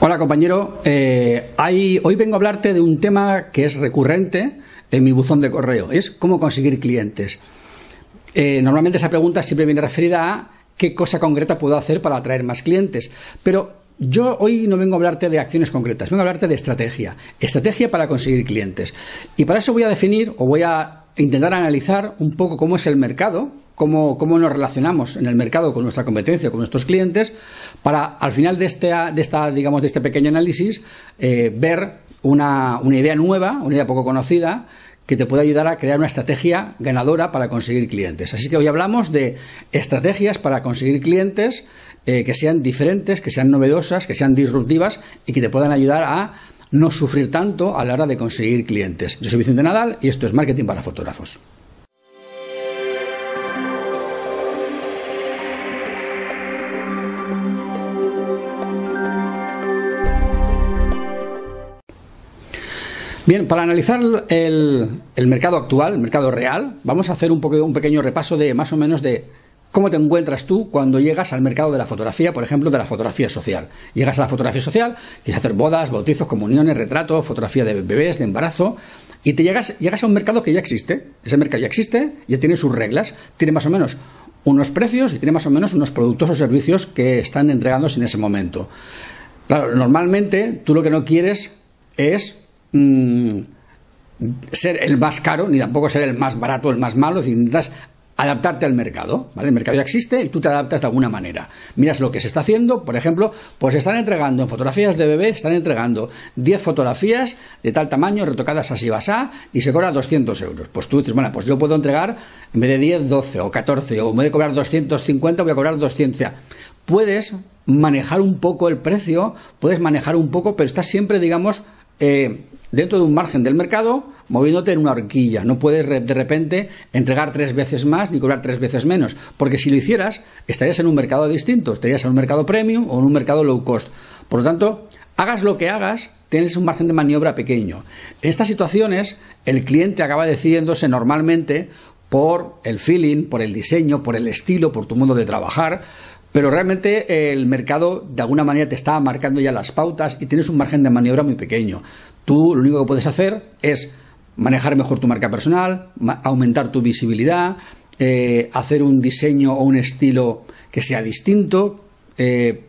Hola compañero, eh, hoy vengo a hablarte de un tema que es recurrente en mi buzón de correo, es cómo conseguir clientes. Eh, normalmente esa pregunta siempre viene referida a qué cosa concreta puedo hacer para atraer más clientes, pero yo hoy no vengo a hablarte de acciones concretas, vengo a hablarte de estrategia, estrategia para conseguir clientes. Y para eso voy a definir o voy a intentar analizar un poco cómo es el mercado, cómo, nos relacionamos en el mercado con nuestra competencia, con nuestros clientes, para al final de, este, de, esta, digamos, de este pequeño análisis eh, ver una, una idea nueva, una idea poco conocida, que te pueda ayudar a crear una estrategia ganadora para conseguir clientes. Así que hoy hablamos de estrategias para conseguir clientes eh, que sean diferentes, que sean novedosas, que sean disruptivas y que te puedan ayudar a no sufrir tanto a la hora de conseguir clientes. Yo soy Vicente Nadal y esto es Marketing para Fotógrafos. Bien, para analizar el, mercado actual, el mercado real, vamos a hacer un, un pequeño repaso de más o menos de cómo te encuentras tú cuando llegas al mercado de la fotografía, por ejemplo, de la fotografía social. Llegas a la fotografía social, quieres hacer bodas, bautizos, comuniones, retratos, fotografía de bebés, de embarazo, y te llegas, llegas a un mercado que ya existe. Ese mercado ya existe, ya tiene sus reglas, tiene más o menos unos precios y tiene más o menos unos productos o servicios que están entregándose en ese momento. Claro, normalmente tú lo que no quieres es Mm, ser el más caro, ni tampoco ser el más barato, el más malo, es decir, necesitas adaptarte al mercado, ¿vale? El mercado ya existe y tú te adaptas de alguna manera. Miras lo que se está haciendo, por ejemplo, pues están entregando en fotografías de bebé, están entregando 10 fotografías de tal tamaño, retocadas así basá, y se cobra 200 euros. Pues tú dices, bueno, pues yo puedo entregar en vez de 10, 12 o 14, o en vez de cobrar 250, voy a cobrar 200. Puedes manejar un poco el precio, puedes manejar un poco, pero estás siempre, digamos, eh, dentro de un margen del mercado, moviéndote en una horquilla. No puedes de repente entregar tres veces más ni cobrar tres veces menos, porque si lo hicieras, estarías en un mercado distinto, estarías en un mercado premium o en un mercado low cost. Por lo tanto, hagas lo que hagas, tienes un margen de maniobra pequeño. En estas situaciones, el cliente acaba decidiéndose normalmente por el feeling, por el diseño, por el estilo, por tu modo de trabajar, pero realmente el mercado de alguna manera te está marcando ya las pautas y tienes un margen de maniobra muy pequeño. Tú lo único que puedes hacer es manejar mejor tu marca personal, aumentar tu visibilidad, eh, hacer un diseño o un estilo que sea distinto. Eh,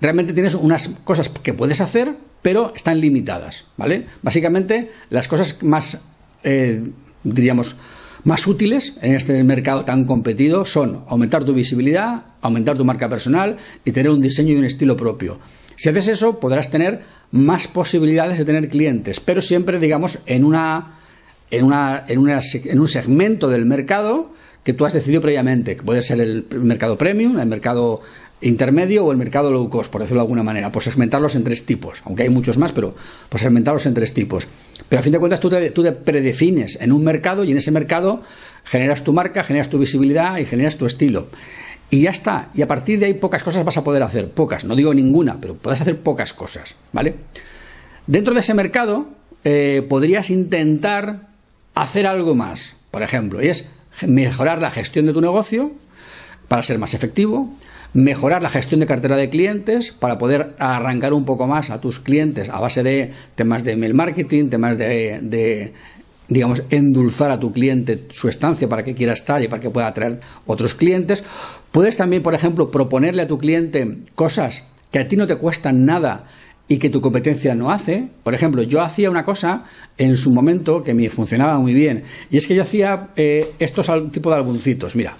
realmente tienes unas cosas que puedes hacer, pero están limitadas, ¿vale? Básicamente, las cosas más, eh, diríamos, más útiles en este mercado tan competido son aumentar tu visibilidad, aumentar tu marca personal y tener un diseño y un estilo propio. Si haces eso, podrás tener más posibilidades de tener clientes, pero siempre, digamos, en, una, en, una, en, en un segmento del mercado que tú has decidido previamente, que puede ser el mercado premium, el mercado intermedio o el mercado low cost, por decirlo de alguna manera, por segmentarlos en tres tipos, aunque hay muchos más, pero por segmentarlos en tres tipos. Pero a fin de cuentas tú te, tú te predefines en un mercado y en ese mercado generas tu marca, generas tu visibilidad y generas tu estilo. Y ya está. Y a partir de ahí pocas cosas vas a poder hacer. Pocas, no digo ninguna, pero puedes hacer pocas cosas. ¿Vale? Dentro de ese mercado eh, podrías intentar hacer algo más. Por ejemplo, y es mejorar la gestión de tu negocio para ser más efectivo, mejorar la gestión de cartera de clientes para poder arrancar un poco más a tus clientes a base de temas de email marketing, temas de, de digamos, endulzar a tu cliente su estancia para que quiera estar y para que pueda atraer otros clientes. Puedes también, por ejemplo, proponerle a tu cliente cosas que a ti no te cuestan nada y que tu competencia no hace. Por ejemplo, yo hacía una cosa en su momento que me funcionaba muy bien y es que yo hacía eh, estos tipo de álbumcitos. Mira,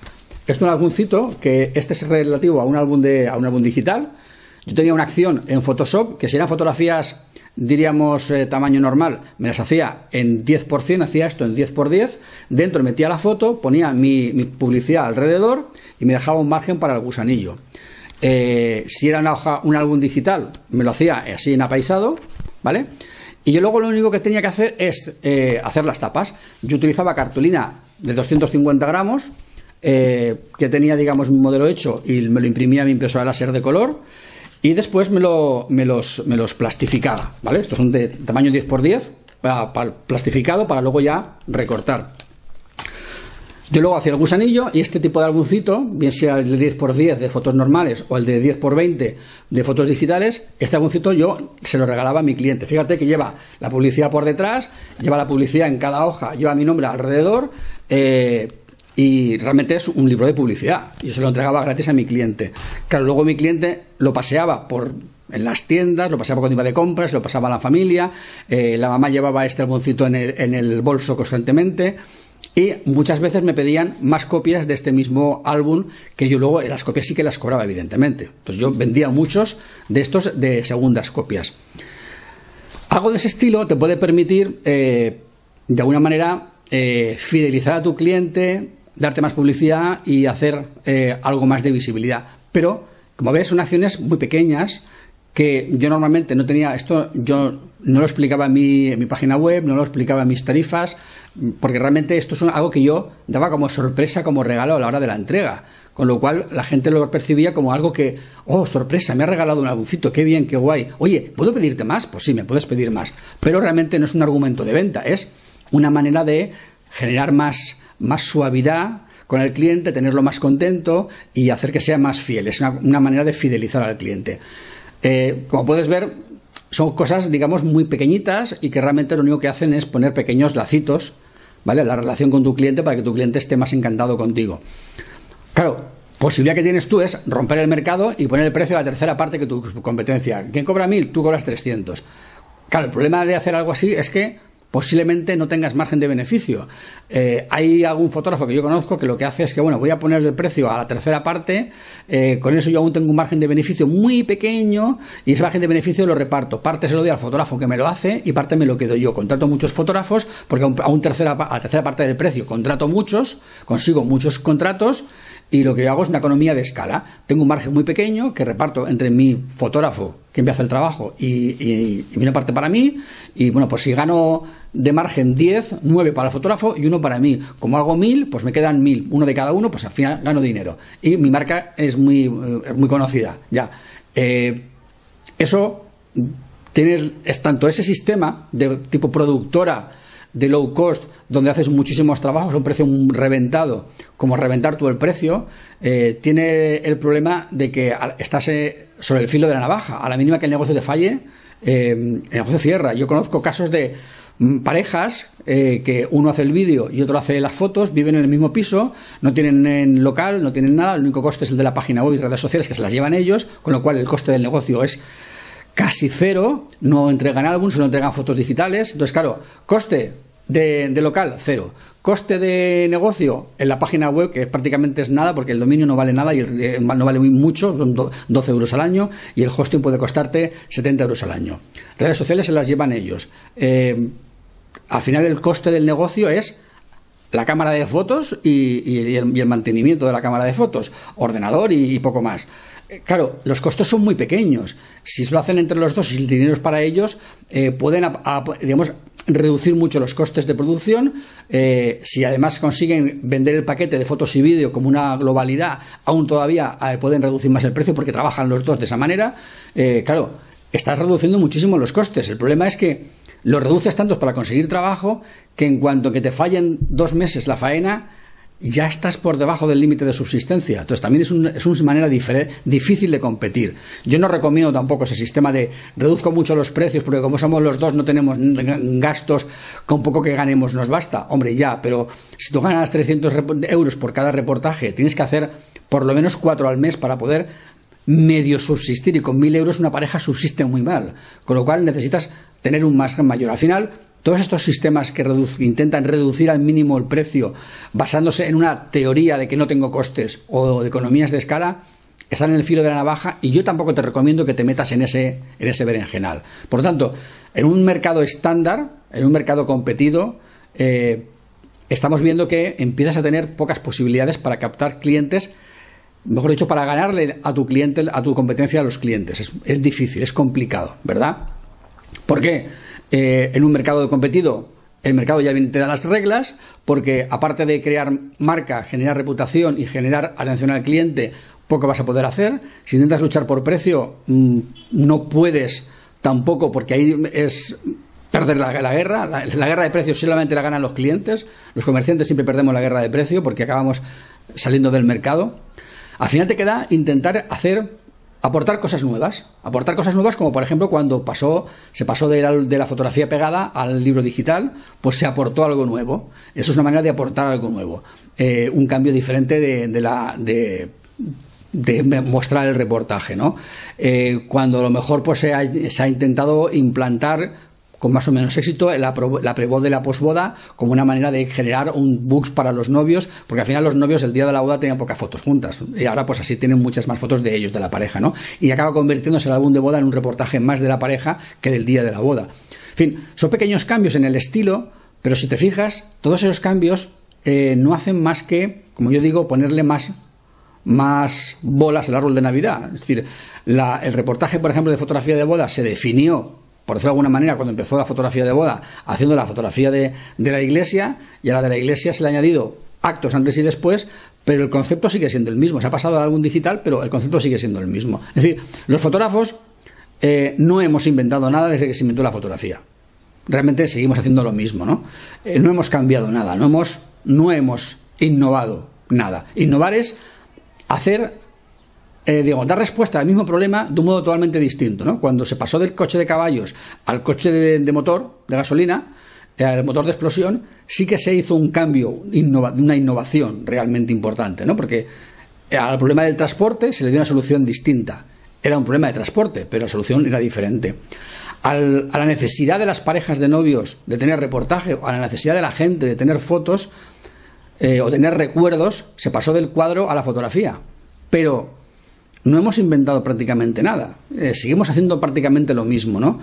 esto es un álbumcito que este es relativo a un álbum de a un álbum digital. Yo tenía una acción en Photoshop que si eran fotografías diríamos eh, tamaño normal, me las hacía en 10%, hacía esto en 10 por 10, dentro metía la foto, ponía mi, publicidad alrededor y me dejaba un margen para el gusanillo. Eh, si era una hoja, un álbum digital, me lo hacía así en apaisado, ¿vale? Y yo luego lo único que tenía que hacer es eh, hacer las tapas. Yo utilizaba cartulina de 250 gramos, que tenía, digamos, un modelo hecho y me lo imprimía mi impresora láser de color y después me, lo, me, los, me los plastificaba, ¿vale? Estos son de tamaño 10 x 10 para, plastificado para luego ya recortar. Yo luego hacía el gusanillo y este tipo de álbumcito, bien sea el de 10x10 de fotos normales o el de 10x20 de fotos digitales, este álbumcito yo se lo regalaba a mi cliente. Fíjate que lleva la publicidad por detrás, lleva la publicidad en cada hoja, lleva mi nombre alrededor. Eh, y realmente es un libro de publicidad. Yo se lo entregaba gratis a mi cliente. Claro, luego mi cliente lo paseaba por en las tiendas, lo pasaba cuando iba de compras, lo pasaba a la familia, eh, la mamá llevaba este álbumcito en el, en el bolso constantemente y muchas veces me pedían más copias de este mismo álbum que yo luego las copias sí que las cobraba evidentemente pues yo vendía muchos de estos de segundas copias algo de ese estilo te puede permitir eh, de alguna manera eh, fidelizar a tu cliente darte más publicidad y hacer eh, algo más de visibilidad pero como ves son acciones muy pequeñas que yo normalmente no tenía esto yo no lo explicaba en mi, página web no lo explicaba en mis tarifas porque realmente esto es algo que yo daba como sorpresa, como regalo a la hora de la entrega. Con lo cual la gente lo percibía como algo que, oh, sorpresa, me ha regalado un álbumcito, qué bien, qué guay. Oye, ¿puedo pedirte más? Pues sí, me puedes pedir más. Pero realmente no es un argumento de venta, es una manera de generar más, más suavidad con el cliente, tenerlo más contento y hacer que sea más fiel. Es una, manera de fidelizar al cliente. Eh, como puedes ver, son cosas, digamos, muy pequeñitas y que realmente lo único que hacen es poner pequeños lacitos, ¿vale? La relación con tu cliente para que tu cliente esté más encantado contigo. Claro, posibilidad que tienes tú es romper el mercado y poner el precio a la tercera parte que tu competencia. ¿Quién cobra mil? Tú cobras 300. Claro, el problema de hacer algo así es que posiblemente no tengas margen de beneficio. Eh, hay algún fotógrafo que yo conozco que lo que hace es que, bueno, voy a poner el precio a la tercera parte, eh, con eso yo aún tengo un margen de beneficio muy pequeño y ese margen de beneficio lo reparto. Parte se lo doy al fotógrafo que me lo hace y parte me lo quedo yo. Contrato muchos fotógrafos porque a, un tercera, a la tercera parte del precio contrato muchos, consigo muchos contratos y lo que yo hago es una economía de escala. Tengo un margen muy pequeño que reparto entre mi fotógrafo que me hace el trabajo y, y, una parte para mí. Y bueno, pues si gano de margen 10, 9 para el fotógrafo y uno para mí. Como hago 1000, pues me quedan 1000, uno de cada uno, pues al final gano dinero. Y mi marca es muy, eh, muy conocida. Ya. Eh, eso tienes es tanto ese sistema de tipo productora de low cost, donde haces muchísimos trabajos a un precio reventado, como reventar tú el precio, eh, tiene el problema de que estás sobre el filo de la navaja. A la mínima que el negocio te falle, el negocio cierra. Yo conozco casos de mm, parejas que uno hace el vídeo y otro hace las fotos, viven en el mismo piso, no tienen local, no tienen nada, el único coste es el de la página web y redes sociales que se las llevan ellos, con lo cual el coste del negocio es casi cero, no entregan álbumes, no entregan fotos digitales. Entonces, claro, coste de, local, cero. Coste de negocio en la página web, que prácticamente es nada, porque el dominio no vale nada y eh, no vale muy mucho, son 12 euros al año, y el hosting puede costarte 70 euros al año. Redes sociales se las llevan ellos. Eh, al final el coste del negocio es la cámara de fotos y, el, mantenimiento de la cámara de fotos, ordenador y poco más. Eh, claro, los costos son muy pequeños. Si se lo hacen entre los dos y el dinero es para ellos, eh, pueden, digamos, reducir mucho los costes de producción. Eh, si además consiguen vender el paquete de fotos y vídeo como una globalidad, aún todavía pueden reducir más el precio porque trabajan los dos de esa manera. claro, estás reduciendo muchísimo los costes. El problema es que lo reduces tanto para conseguir trabajo que en cuanto que te fallen dos meses la faena, ya estás por debajo del límite de subsistencia. Entonces también es, una manera difícil de competir. Yo no recomiendo tampoco ese sistema de reduzco mucho los precios porque como somos los dos no tenemos gastos, con poco que ganemos nos basta. Hombre, ya, pero si tú ganas 300 euros por cada reportaje, tienes que hacer por lo menos cuatro al mes para poder medio subsistir y con mil euros una pareja subsiste muy mal. Con lo cual necesitas tener un margen mayor. Al final, todos estos sistemas que intentan reducir al mínimo el precio basándose en una teoría de que no tengo costes o de economías de escala están en el filo de la navaja y yo tampoco te recomiendo que te metas en ese, en ese berenjenal. Por lo tanto, en un mercado estándar, en un mercado competido, eh, estamos viendo que empiezas a tener pocas posibilidades para captar clientes, mejor dicho, para ganarle a tu cliente, a tu competencia a los clientes. Es, difícil, es complicado, ¿verdad? ¿Por qué? Eh, en un mercado competido, el mercado ya te da las reglas, porque aparte de crear marca, generar reputación y generar atención al cliente, poco vas a poder hacer. Si intentas luchar por precio, mm, no puedes tampoco, porque ahí es perder la, guerra. La, guerra de precios solamente la ganan los clientes. Los comerciantes siempre perdemos la guerra de precio porque acabamos saliendo del mercado. Al final te queda intentar hacer aportar cosas nuevas. Aportar cosas nuevas como por ejemplo cuando pasó, se pasó de la, fotografía pegada al libro digital, pues se aportó algo nuevo. Eso es una manera de aportar algo nuevo. Eh, un cambio diferente de, la... De, mostrar el reportaje, ¿no? Eh, cuando a lo mejor pues se ha intentado implantar con más o menos éxito la, la prevoz de la posboda como una manera de generar un books para los novios, porque al final los novios el día de la boda tenían pocas fotos juntas y ahora pues así tienen muchas más fotos de ellos, de la pareja, ¿no? Y acaba convirtiéndose el álbum de boda en un reportaje más de la pareja que del día de la boda. En fin, son pequeños cambios en el estilo, pero si te fijas, todos esos cambios eh, no hacen más que, como yo digo, ponerle más más bolas al árbol de Navidad. Es decir, el reportaje, por ejemplo, de fotografía de boda se definió por decirlo de alguna manera, cuando empezó la fotografía de boda, haciendo la fotografía de, la iglesia, y a la de la iglesia se le ha añadido actos antes y después, pero el concepto sigue siendo el mismo. Se ha pasado a algún digital, pero el concepto sigue siendo el mismo. Es decir, los fotógrafos eh, no hemos inventado nada desde que se inventó la fotografía. Realmente seguimos haciendo lo mismo, ¿no? Eh, no hemos cambiado nada, no hemos, no hemos innovado nada. Innovar es hacer eh, digo, dar respuesta al mismo problema de un modo totalmente distinto. ¿no? Cuando se pasó del coche de caballos al coche de, motor, de gasolina, eh, al motor de explosión, sí que se hizo un cambio, una innovación realmente importante, ¿no? porque eh, al problema del transporte se le dio una solución distinta. Era un problema de transporte, pero la solución era diferente. a la necesidad de las parejas de novios de tener reportaje, a la necesidad de la gente de tener fotos o tener recuerdos, se pasó del cuadro a la fotografía. Pero no hemos inventado prácticamente nada. Eh, seguimos haciendo prácticamente lo mismo, ¿no?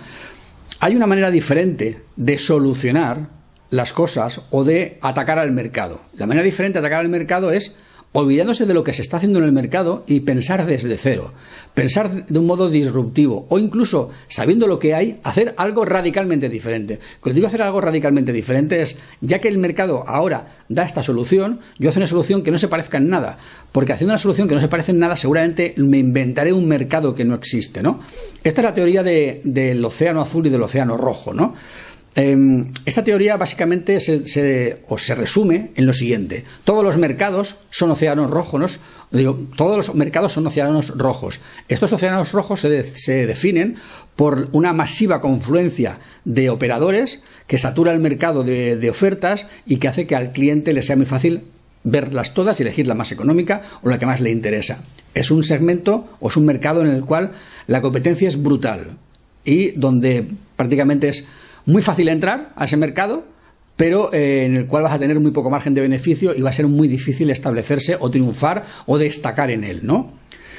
Hay una manera diferente de solucionar las cosas o de atacar al mercado. La manera diferente de atacar al mercado es olvidándose de lo que se está haciendo en el mercado y pensar desde cero, pensar de un modo disruptivo o incluso sabiendo lo que hay, hacer algo radicalmente diferente. Cuando digo hacer algo radicalmente diferente es, ya que el mercado ahora da esta solución, yo hago una solución que no se parezca en nada, porque haciendo una solución que no se parece en nada seguramente me inventaré un mercado que no existe, ¿no? Esta es la teoría del océano azul y del océano rojo, ¿no? Em, esta teoría básicamente se, se resume en lo siguiente. Todos los mercados son océanos rojos, todos los mercados son océanos rojos. Estos océanos rojos se, definen por una masiva confluencia de operadores que satura el mercado de ofertas y que hace que al cliente le sea muy fácil verlas todas y elegir la más económica o la que más le interesa. Es un segmento o es un mercado en el cual la competencia es brutal y donde prácticamente es muy fácil entrar a ese mercado, pero eh, en el cual vas a tener muy poco margen de beneficio y va a ser muy difícil establecerse o triunfar o destacar en él, ¿no?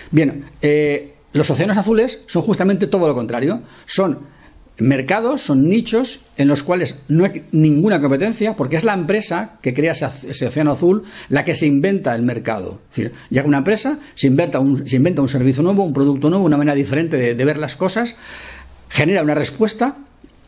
Bien, eh, los océanos azules son justamente todo lo contrario. Son mercados, son nichos en los cuales no hay ninguna competencia, porque es la empresa que crea ese, océano azul la que se inventa el mercado. Es decir, llega una empresa, se inventa un, se inventa un servicio nuevo, un producto nuevo, una manera diferente de ver las cosas, genera una respuesta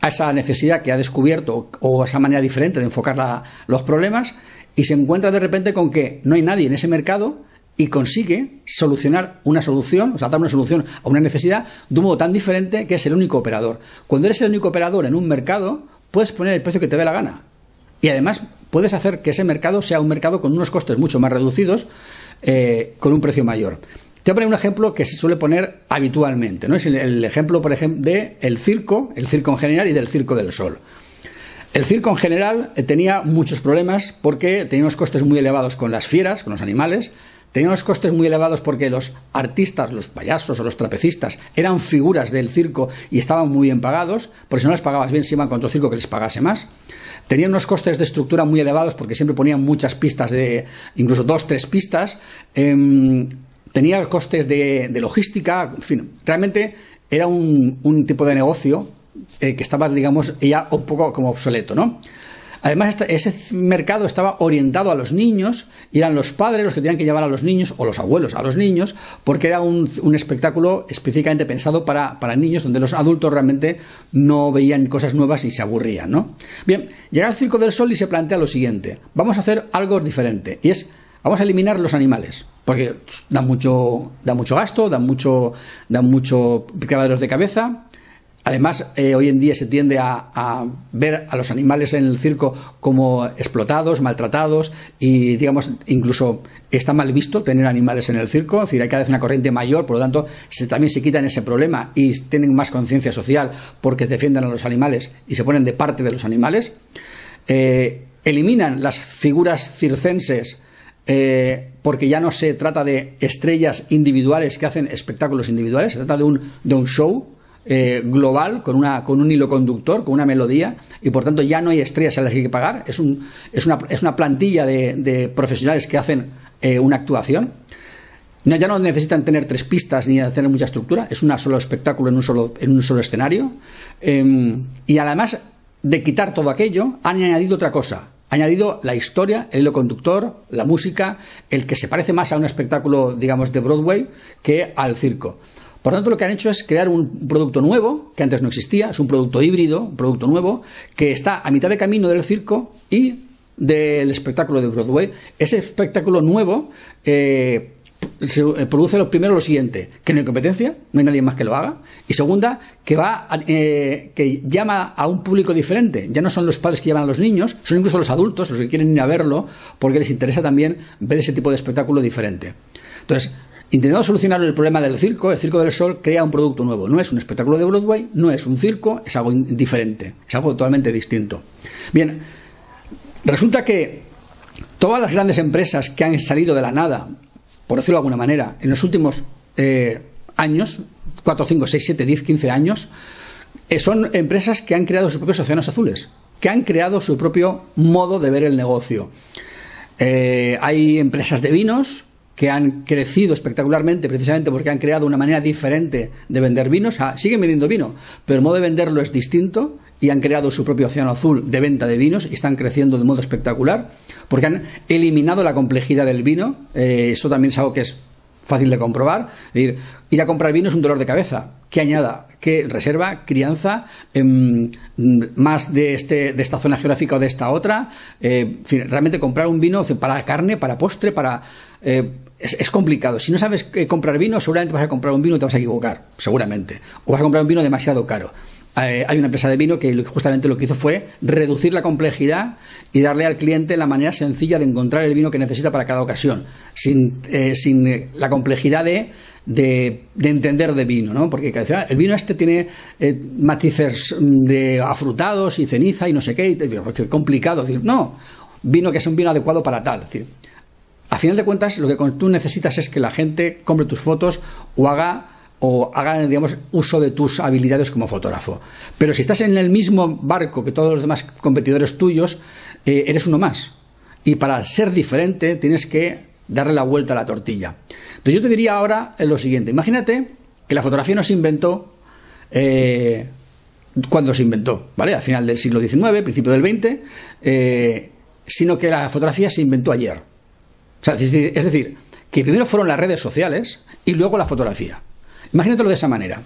a esa necesidad que ha descubierto o a esa manera diferente de enfocar los problemas y se encuentra de repente con que no hay nadie en ese mercado y consigue solucionar una solución, o sea, dar una solución a una necesidad de un modo tan diferente que es el único operador. Cuando eres el único operador en un mercado, puedes poner el precio que te dé la gana. Y además puedes hacer que ese mercado sea un mercado con unos costes mucho más reducidos, eh, con un precio mayor. Te voy a poner un ejemplo que se suele poner habitualmente, ¿no? Es el, ejemplo, por ejemplo, de circo, el circo en general y del circo del sol. El circo en general eh, tenía muchos problemas porque tenía unos costes muy elevados con las fieras, con los animales, tenía unos costes muy elevados porque los artistas, los payasos o los trapecistas eran figuras del circo y estaban muy bien pagados, porque si no les pagabas bien se iban con otro circo que les pagase más. Tenían unos costes de estructura muy elevados porque siempre ponían muchas pistas de, incluso dos, tres pistas. Em, tenía costes de, logística, en fin, realmente era un, tipo de negocio eh, que estaba, digamos, ya un poco como obsoleto, ¿no? Además, ese mercado estaba orientado a los niños y eran los padres los que tenían que llevar a los niños o los abuelos a los niños porque era un, espectáculo específicamente pensado para, para, niños donde los adultos realmente no veían cosas nuevas y se aburrían, ¿no? Bien, llega al Circo del Sol y se plantea lo siguiente, vamos a hacer algo diferente y es Vamos a eliminar los animales, porque dan mucho, mucho gasto, dan mucho, dan mucho de cabeza. Además, eh, hoy en día se tiende a, ver a los animales en el circo como explotados, maltratados y, digamos, incluso está mal visto tener animales en el circo. Es decir, hay cada vez una corriente mayor, por lo tanto, se, también se quitan ese problema y tienen más conciencia social porque defienden a los animales y se ponen de parte de los animales. Eh, eliminan las figuras circenses eh, porque ya no se trata de estrellas individuales que hacen espectáculos individuales, se trata de un, de un show eh, global con, una, con un hilo conductor, con una melodía, y por tanto ya no hay estrellas a las que hay que pagar, es, un, es, una, es una plantilla de, profesionales que hacen eh, una actuación. No, ya no necesitan tener tres pistas ni tener mucha estructura, es un solo espectáculo en un solo, en un solo escenario. Em, y además de quitar todo aquello, han añadido otra cosa. Añadido la historia, el hilo conductor, la música, el que se parece más a un espectáculo, digamos, de Broadway que al circo. Por tanto, lo que han hecho es crear un producto nuevo, que antes no existía, es un producto híbrido, un producto nuevo, que está a mitad de camino del circo y del espectáculo de Broadway. Ese espectáculo nuevo eh, eh, produce lo primero lo siguiente, que no hay competencia, no hay nadie más que lo haga, y segunda, que va eh, que llama a un público diferente. Ya no son los padres que llevan a los niños, son incluso los adultos los que quieren ir a verlo, porque les interesa también ver ese tipo de espectáculo diferente. Entonces, Intentando solucionar el problema del circo, el Circo del Sol crea un producto nuevo. No es un espectáculo de Broadway, no es un circo, es algo diferente, es algo totalmente distinto. Bien, resulta que todas las grandes empresas que han salido de la nada, por decirlo de alguna manera, en los últimos eh, años, 4, 5, 6, 7, 10, 15 años, eh, son empresas que han creado sus propios océanos azules, que han creado su propio modo de ver el negocio. Eh, hay empresas de vinos, que han crecido espectacularmente precisamente porque han creado una manera diferente de vender vinos. siguen vendiendo vino, pero el modo de venderlo es distinto y han creado su propio océano azul de venta de vinos y están creciendo de modo espectacular porque han eliminado la complejidad del vino. Eh, eso también es algo que es fácil de comprobar. decir, ir a comprar vino es un dolor de cabeza. Que añada, que reserva, crianza, em, más de, este, de esta zona geográfica o de esta otra. Eh, realmente comprar un vino para carne, para postre, para eh, es, complicado. Si no sabes comprar vino, seguramente vas a comprar un vino y te vas a equivocar, seguramente. O vas a comprar un vino demasiado caro. Eh, hay una empresa de vino que justamente lo que hizo fue reducir la complejidad y darle al cliente la manera sencilla de encontrar el vino que necesita para cada ocasión, sin, eh, la complejidad de, de, entender de vino, ¿no? Porque el vino este tiene matices de afrutados y ceniza y no sé qué, y, qué complicado. decir, no, vino que es un vino adecuado para tal. decir, a final de cuentas, lo que tú necesitas es que la gente compre tus fotos o haga o haga, digamos, uso de tus habilidades como fotógrafo. Pero si estás en el mismo barco que todos los demás competidores tuyos, eh, eres uno más. Y para ser diferente tienes que darle la vuelta a la tortilla. Entonces yo te diría ahora lo siguiente. Imagínate que la fotografía no se inventó eh, cuando se inventó, ¿vale? Al final del siglo XIX, principio del XX, eh, sino que la fotografía se inventó ayer es decir, que primero fueron las redes sociales y luego la fotografía. Imagínatelo de esa manera.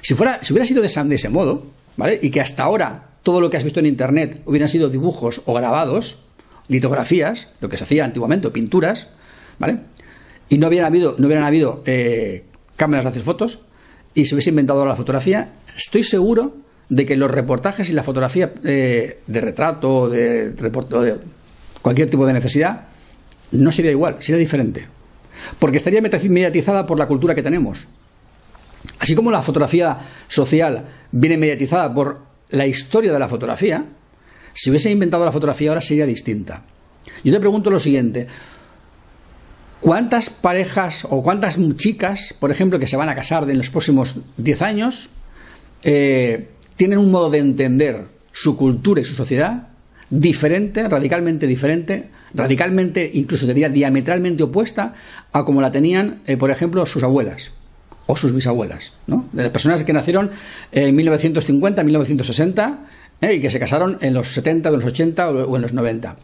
Si, fuera, si hubiera sido de, ese modo, ¿vale? Y que hasta ahora todo lo que has visto en Internet hubieran sido dibujos o grabados, litografías, lo que se hacía antiguamente, pinturas, ¿vale? Y no hubieran habido, no hubieran habido eh, cámaras de hacer fotos y se hubiese inventado la fotografía, estoy seguro de que los reportajes y la fotografía eh, de retrato, de, de cualquier tipo de necesidad, no sería igual, sería diferente. Porque estaría mediatizada por la cultura que tenemos. Así como la fotografía social viene mediatizada por la historia de la fotografía, si hubiese inventado la fotografía ahora sería distinta. Yo te pregunto lo siguiente. ¿Cuántas parejas o cuántas chicas, por ejemplo, que se van a casar en los próximos 10 años, eh, tienen un modo de entender su cultura y su sociedad diferente, radicalmente diferente, radicalmente, incluso diría diametralmente opuesta a como la tenían, eh, por ejemplo, sus abuelas o sus bisabuelas, ¿no? De las personas que nacieron en 1950, 1960 eh, y que se casaron en los 70, en los 80 o en los 90.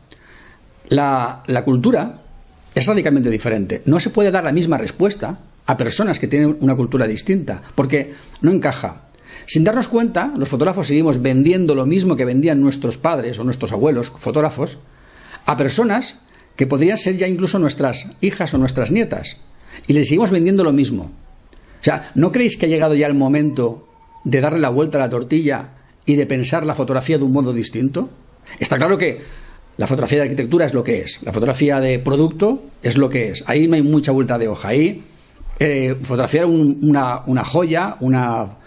La, la cultura es radicalmente diferente. No se puede dar la misma respuesta a personas que tienen una cultura distinta, porque no encaja. Sin darnos cuenta, los fotógrafos seguimos vendiendo lo mismo que vendían nuestros padres o nuestros abuelos, fotógrafos, a personas que podrían ser ya incluso nuestras hijas o nuestras nietas. Y les seguimos vendiendo lo mismo. O sea, ¿no creéis que ha llegado ya el momento de darle la vuelta a la tortilla y de pensar la fotografía de un modo distinto? Está claro que la fotografía de arquitectura es lo que es, la fotografía de producto es lo que es. Ahí no hay mucha vuelta de hoja. Ahí eh, fotografiar una, una, joya, una,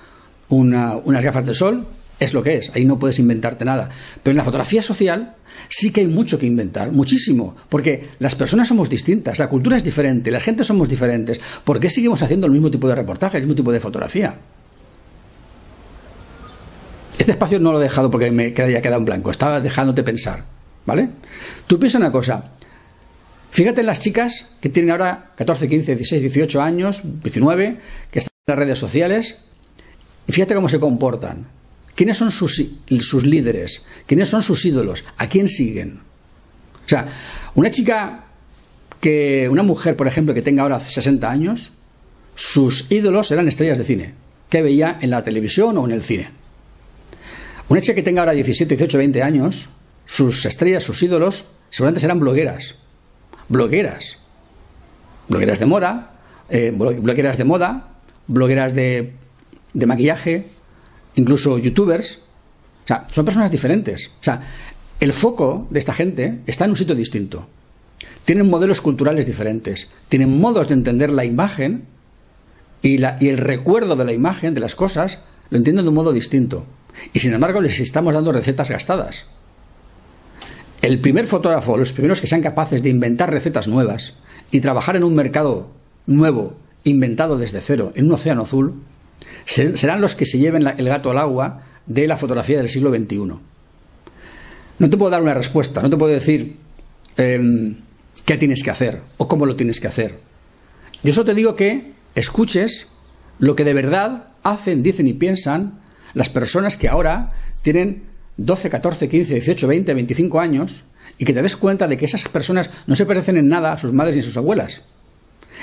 unas gafas de sol, es lo que es. Ahí no puedes inventarte nada. Pero en la fotografía social sí que hay mucho que inventar, muchísimo, porque las personas somos distintas, la cultura es diferente, la gente somos diferentes. ¿Por qué seguimos haciendo el mismo tipo de reportaje, el mismo tipo de fotografía? Este espacio no lo he dejado porque me haya quedado en blanco, estaba dejándote pensar, ¿vale? Tú piensa una cosa, fíjate en las chicas que tienen ahora 14, 15, 16, 18 años, 19, que están en las redes sociales, fíjate cómo se comportan. ¿Quiénes son sus, sus líderes? ¿Quiénes son sus ídolos? ¿A quién siguen? O sea, una chica que, una mujer, por ejemplo, que tenga ahora 60 años, sus ídolos eran estrellas de cine, que veía en la televisión o en el cine. Una chica que tenga ahora 17, 18, 20 años, sus estrellas, sus ídolos, seguramente serán blogueras. Blogueras. Blogueras de moda, eh, blogueras de moda, blogueras de, de maquillaje, incluso youtubers. O sea, son personas diferentes. O sea, el foco de esta gente está en un sitio distinto. Tienen modelos culturales diferentes, tienen modos de entender la imagen y, la, y el recuerdo de la imagen, de las cosas, lo entienden de un modo distinto. Y sin embargo les estamos dando recetas gastadas. El primer fotógrafo, los primeros que sean capaces de inventar recetas nuevas y trabajar en un mercado nuevo, inventado desde cero, en un océano azul, serán los que se lleven el gato al agua de la fotografía del siglo XXI. No te puedo dar una respuesta, no te puedo decir em, qué tienes que hacer o cómo lo tienes que hacer. Yo solo te digo que escuches lo que de verdad hacen, dicen y piensan las personas que ahora tienen 12, 14, 15, 18, 20, 25 años y que te des cuenta de que esas personas no se parecen en nada a sus madres ni a sus abuelas.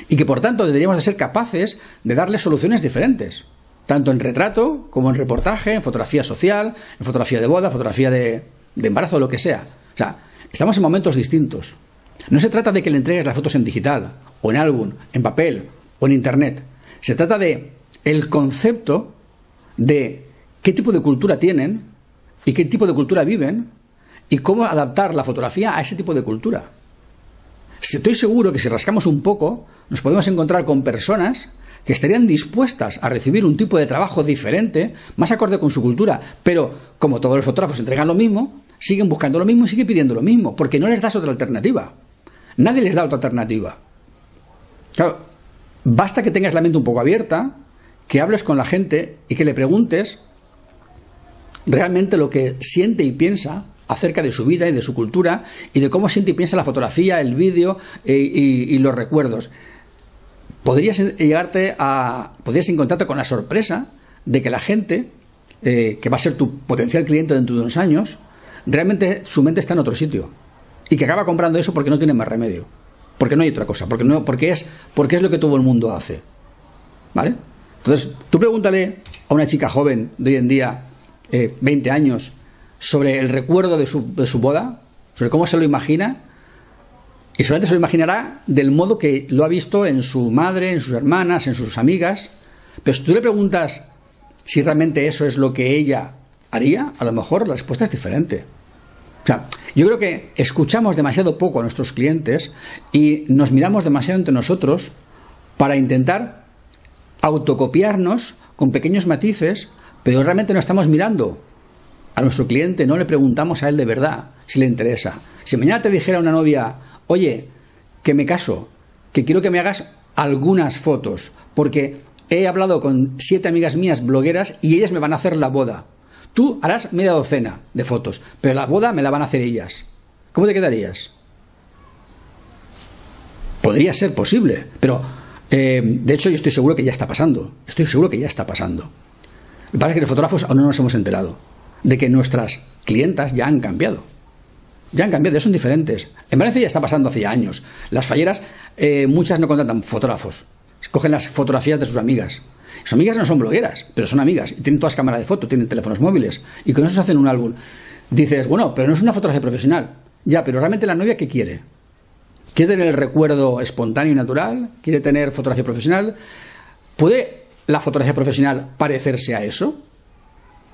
Y que por tanto deberíamos de ser capaces de darles soluciones diferentes, tanto en retrato como en reportaje, en fotografía social, en fotografía de boda, fotografía de, de embarazo, lo que sea. O sea, estamos en momentos distintos. No se trata de que le entregues las fotos en digital, o en álbum, en papel, o en internet. Se trata de el concepto de qué tipo de cultura tienen y qué tipo de cultura viven y cómo adaptar la fotografía a ese tipo de cultura. Estoy seguro que si rascamos un poco, nos podemos encontrar con personas que estarían dispuestas a recibir un tipo de trabajo diferente, más acorde con su cultura, pero como todos los fotógrafos entregan lo mismo, siguen buscando lo mismo y siguen pidiendo lo mismo, porque no les das otra alternativa. Nadie les da otra alternativa. Claro, basta que tengas la mente un poco abierta, que hables con la gente y que le preguntes realmente lo que siente y piensa acerca de su vida y de su cultura y de cómo siente y piensa la fotografía, el vídeo eh, y, los recuerdos. Podrías llegarte a. podrías encontrarte con la sorpresa de que la gente, eh, que va a ser tu potencial cliente dentro de unos años, realmente su mente está en otro sitio. Y que acaba comprando eso porque no tiene más remedio. Porque no hay otra cosa. Porque, no, porque, es, porque es lo que todo el mundo hace. ¿Vale? Entonces, tú pregúntale a una chica joven de hoy en día 20 eh, años sobre el recuerdo de su, de su boda, sobre cómo se lo imagina, y solamente se lo imaginará del modo que lo ha visto en su madre, en sus hermanas, en sus amigas. Pero si tú le preguntas si realmente eso es lo que ella haría, a lo mejor la respuesta es diferente. O sea, yo creo que escuchamos demasiado poco a nuestros clientes y nos miramos demasiado entre nosotros para intentar autocopiarnos con pequeños matices pero realmente no estamos mirando a nuestro cliente, no le preguntamos a él de verdad si le interesa. Si mañana te dijera una novia, oye, que me caso, que quiero que me hagas algunas fotos, porque he hablado con siete amigas mías blogueras y ellas me van a hacer la boda. Tú harás media docena de fotos, pero la boda me la van a hacer ellas. ¿Cómo te quedarías? Podría ser posible, pero eh, de hecho yo estoy seguro que ya está pasando. Estoy seguro que ya está pasando. Me parece que los fotógrafos aún no nos hemos enterado de que nuestras clientas ya han cambiado. Ya han cambiado, ya son diferentes. En Valencia ya está pasando hace años. Las falleras, eh, muchas no contratan fotógrafos. Cogen las fotografías de sus amigas. Sus amigas no son blogueras, pero son amigas. Y tienen todas cámaras de foto, tienen teléfonos móviles. Y con eso se hacen un álbum. Dices, bueno, pero no es una fotografía profesional. Ya, pero realmente la novia, ¿qué quiere? ¿Quiere tener el recuerdo espontáneo y natural? ¿Quiere tener fotografía profesional? Puede la fotografía profesional parecerse a eso?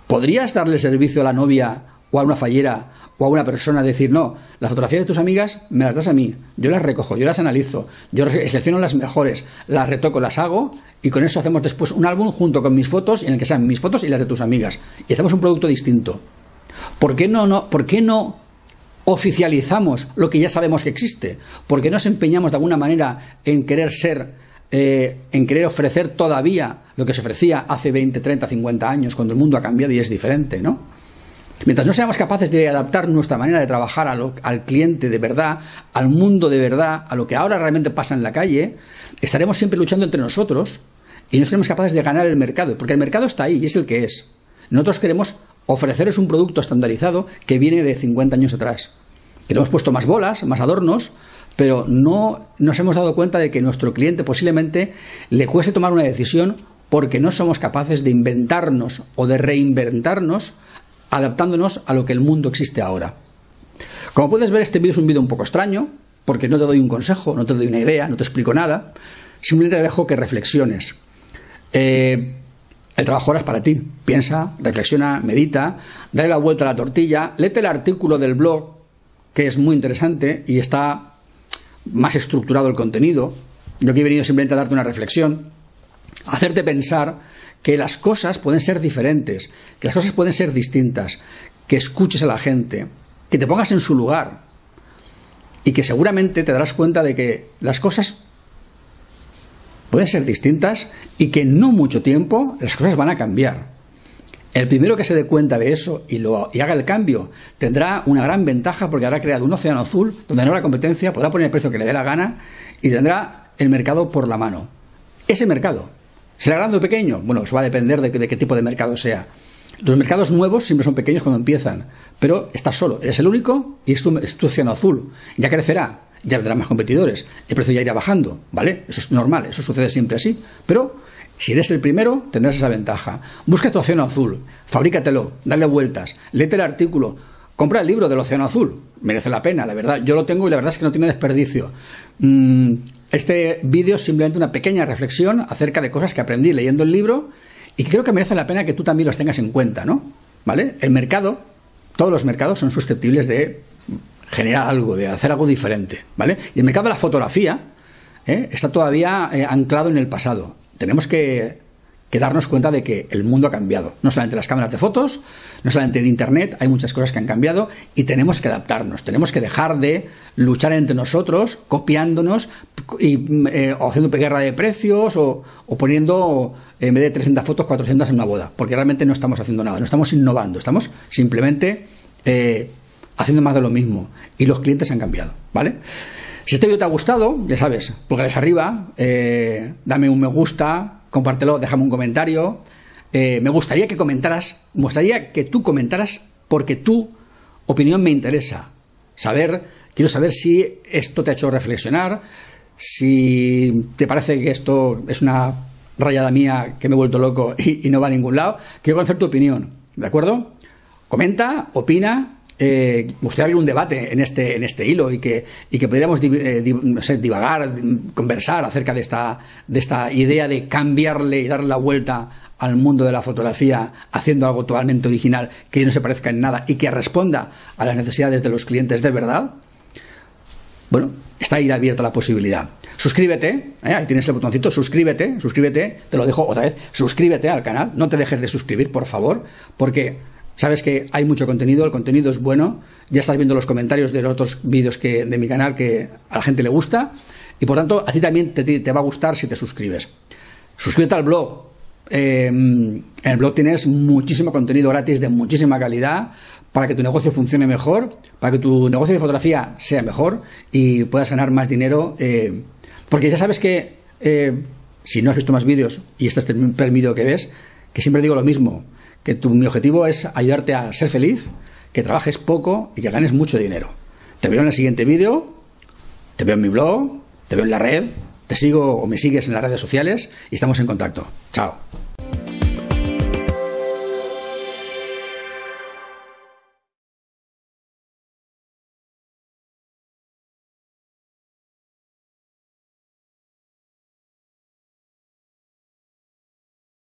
¿Podrías darle servicio a la novia o a una fallera o a una persona decir, no, las fotografías de tus amigas me las das a mí, yo las recojo, yo las analizo, yo selecciono las mejores, las retoco, las hago y con eso hacemos después un álbum junto con mis fotos en el que sean mis fotos y las de tus amigas y hacemos un producto distinto. ¿Por qué no, no, ¿por qué no oficializamos lo que ya sabemos que existe? ¿Por qué nos empeñamos de alguna manera en querer ser, eh, en querer ofrecer todavía lo que se ofrecía hace 20, 30, 50 años, cuando el mundo ha cambiado y es diferente, ¿no? Mientras no seamos capaces de adaptar nuestra manera de trabajar al cliente de verdad, al mundo de verdad, a lo que ahora realmente pasa en la calle, estaremos siempre luchando entre nosotros y no seremos capaces de ganar el mercado, porque el mercado está ahí y es el que es. Nosotros queremos ofreceros un producto estandarizado que viene de 50 años atrás. Que hemos puesto más bolas, más adornos, pero no nos hemos dado cuenta de que nuestro cliente posiblemente le cueste tomar una decisión porque no somos capaces de inventarnos o de reinventarnos adaptándonos a lo que el mundo existe ahora. Como puedes ver, este vídeo es un vídeo un poco extraño, porque no te doy un consejo, no te doy una idea, no te explico nada, simplemente te dejo que reflexiones. Eh, el trabajo ahora es para ti. Piensa, reflexiona, medita, dale la vuelta a la tortilla, léete el artículo del blog, que es muy interesante y está más estructurado el contenido. Yo aquí he venido simplemente a darte una reflexión, hacerte pensar que las cosas pueden ser diferentes, que las cosas pueden ser distintas, que escuches a la gente, que te pongas en su lugar y que seguramente te darás cuenta de que las cosas pueden ser distintas y que en no mucho tiempo las cosas van a cambiar. El primero que se dé cuenta de eso y, lo, y haga el cambio tendrá una gran ventaja porque habrá creado un océano azul donde no habrá competencia, podrá poner el precio que le dé la gana y tendrá el mercado por la mano. Ese mercado ¿Será grande o pequeño? Bueno, eso va a depender de, qué tipo de mercado sea. Los mercados nuevos siempre son pequeños cuando empiezan, pero estás solo, eres el único y es tu, océano azul. Ya crecerá, ya vendrán más competidores, el precio ya irá bajando, ¿vale? Eso es normal, eso sucede siempre así. Pero si eres el primero, tendrás esa ventaja. Busca tu océano azul, fabrícatelo, dale vueltas, léete el artículo, compra el libro del océano azul, merece la pena, la verdad. Yo lo tengo y la verdad es que no tiene desperdicio. Mm, este vídeo es simplemente una pequeña reflexión acerca de cosas que aprendí leyendo el libro y que creo que merece la pena que tú también los tengas en cuenta, ¿no? ¿Vale? El mercado, todos los mercados son susceptibles de generar algo, de hacer algo diferente, ¿vale? Y el mercado de la fotografía ¿eh? está todavía eh, anclado en el pasado. Tenemos que que darnos cuenta de que el mundo ha cambiado. No solamente las cámaras de fotos, no solamente de Internet, hay muchas cosas que han cambiado y tenemos que adaptarnos. Tenemos que dejar de luchar entre nosotros, copiándonos y eh, o haciendo guerra de precios o, poniendo en vez de 300 fotos 400 en una boda, porque realmente no estamos haciendo nada, no estamos innovando, estamos simplemente eh, haciendo más de lo mismo y los clientes han cambiado, ¿vale? Si este vídeo te ha gustado, ya sabes, pulgares arriba, eh, dame un me gusta, compártelo, déjame un comentario. Eh, me gustaría que comentaras, me gustaría que tú comentaras porque tu opinión me interesa. Saber, quiero saber si esto te ha hecho reflexionar, si te parece que esto es una rayada mía que me he vuelto loco y, no va a ningún lado. Quiero conocer tu opinión, ¿de acuerdo? Comenta, opina eh, gustaría abrir un debate en este, en este hilo y que, y que pudiéramos eh, divagar, conversar acerca de esta, de esta idea de cambiarle y darle la vuelta al mundo de la fotografía haciendo algo totalmente original que no se parezca en nada y que responda a las necesidades de los clientes de verdad. Bueno, está ahí abierta la posibilidad. Suscríbete, ¿eh? ahí tienes el botoncito, suscríbete, suscríbete, te lo dejo otra vez, suscríbete al canal, no te dejes de suscribir, por favor, porque Sabes que hay mucho contenido, el contenido es bueno. Ya estás viendo los comentarios de los otros vídeos que, de mi canal que a la gente le gusta. Y por tanto, a ti también te, va a gustar si te suscribes. Suscríbete al blog. Eh, en el blog tienes muchísimo contenido gratis de muchísima calidad para que tu negocio funcione mejor, para que tu negocio de fotografía sea mejor y puedas ganar más dinero. Eh, porque ya sabes que eh, si no has visto más vídeos y este es el primer vídeo que ves, que siempre digo lo mismo que tu, mi objetivo es ayudarte a ser feliz, que trabajes poco y que ganes mucho dinero. Te veo en el siguiente vídeo, te veo en mi blog, te veo en la red, te sigo o me sigues en las redes sociales y estamos en contacto. Chao.